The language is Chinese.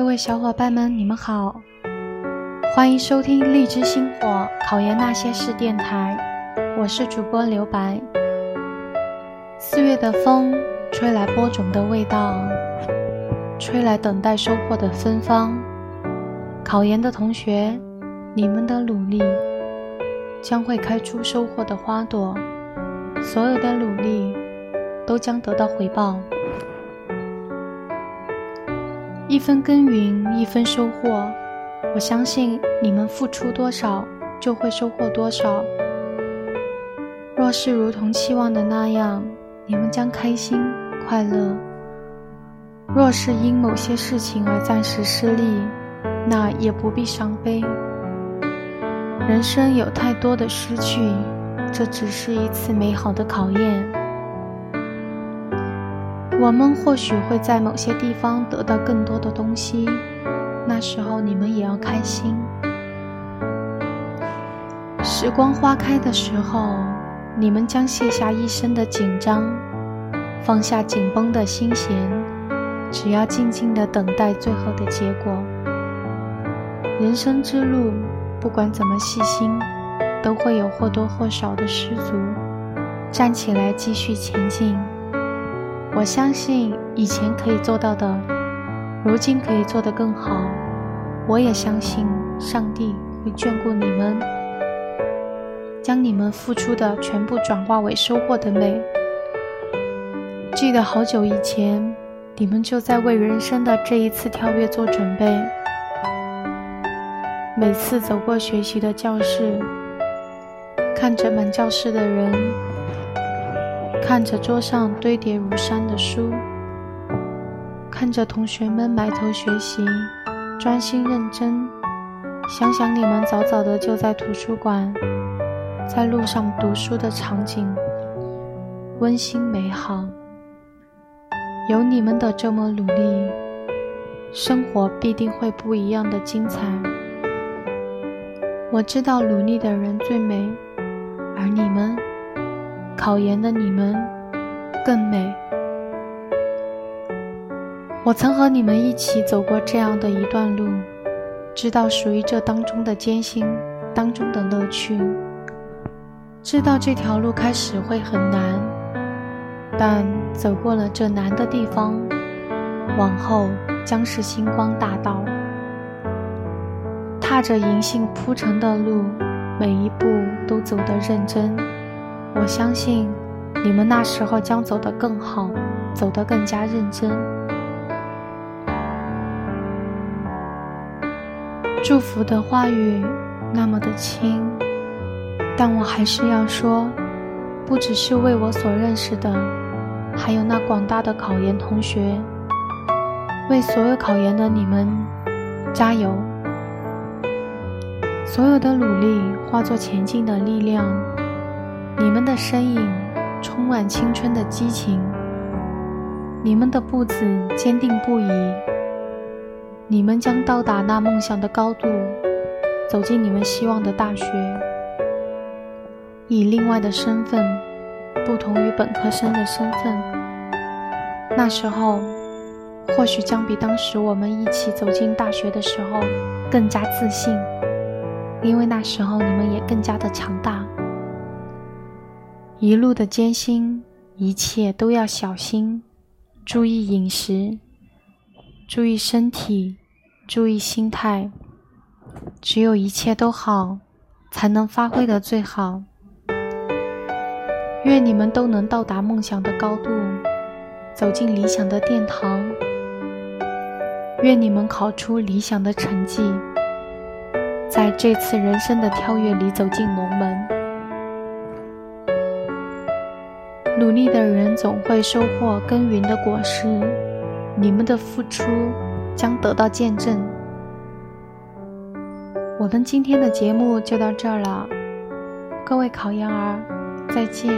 各位小伙伴们，你们好，欢迎收听荔枝星火考研那些事电台，我是主播刘白。四月的风，吹来播种的味道，吹来等待收获的芬芳。考研的同学，你们的努力将会开出收获的花朵，所有的努力都将得到回报。一分耕耘一分收获，我相信你们付出多少就会收获多少。若是如同期望的那样，你们将开心快乐；若是因某些事情而暂时失利，那也不必伤悲。人生有太多的失去，这只是一次美好的考验。我们或许会在某些地方得到更多的东西，那时候你们也要开心。时光花开的时候，你们将卸下一身的紧张，放下紧绷的心弦，只要静静的等待最后的结果。人生之路，不管怎么细心，都会有或多或少的失足，站起来继续前进。我相信以前可以做到的，如今可以做得更好。我也相信上帝会眷顾你们，将你们付出的全部转化为收获的美。记得好久以前，你们就在为人生的这一次跳跃做准备。每次走过学习的教室，看着满教室的人。看着桌上堆叠如山的书，看着同学们埋头学习、专心认真，想想你们早早的就在图书馆、在路上读书的场景，温馨美好。有你们的这么努力，生活必定会不一样的精彩。我知道努力的人最美，而你们。考研的你们更美。我曾和你们一起走过这样的一段路，知道属于这当中的艰辛，当中的乐趣。知道这条路开始会很难，但走过了这难的地方，往后将是星光大道。踏着银杏铺成的路，每一步都走得认真。我相信你们那时候将走得更好，走得更加认真。祝福的话语那么的轻，但我还是要说，不只是为我所认识的，还有那广大的考研同学，为所有考研的你们加油！所有的努力化作前进的力量。你们的身影充满青春的激情，你们的步子坚定不移，你们将到达那梦想的高度，走进你们希望的大学，以另外的身份，不同于本科生的身份。那时候，或许将比当时我们一起走进大学的时候更加自信，因为那时候你们也更加的强大。一路的艰辛，一切都要小心，注意饮食，注意身体，注意心态。只有一切都好，才能发挥的最好。愿你们都能到达梦想的高度，走进理想的殿堂。愿你们考出理想的成绩，在这次人生的跳跃里走进龙门。努力的人总会收获耕耘的果实，你们的付出将得到见证。我们今天的节目就到这儿了，各位考研儿，再见。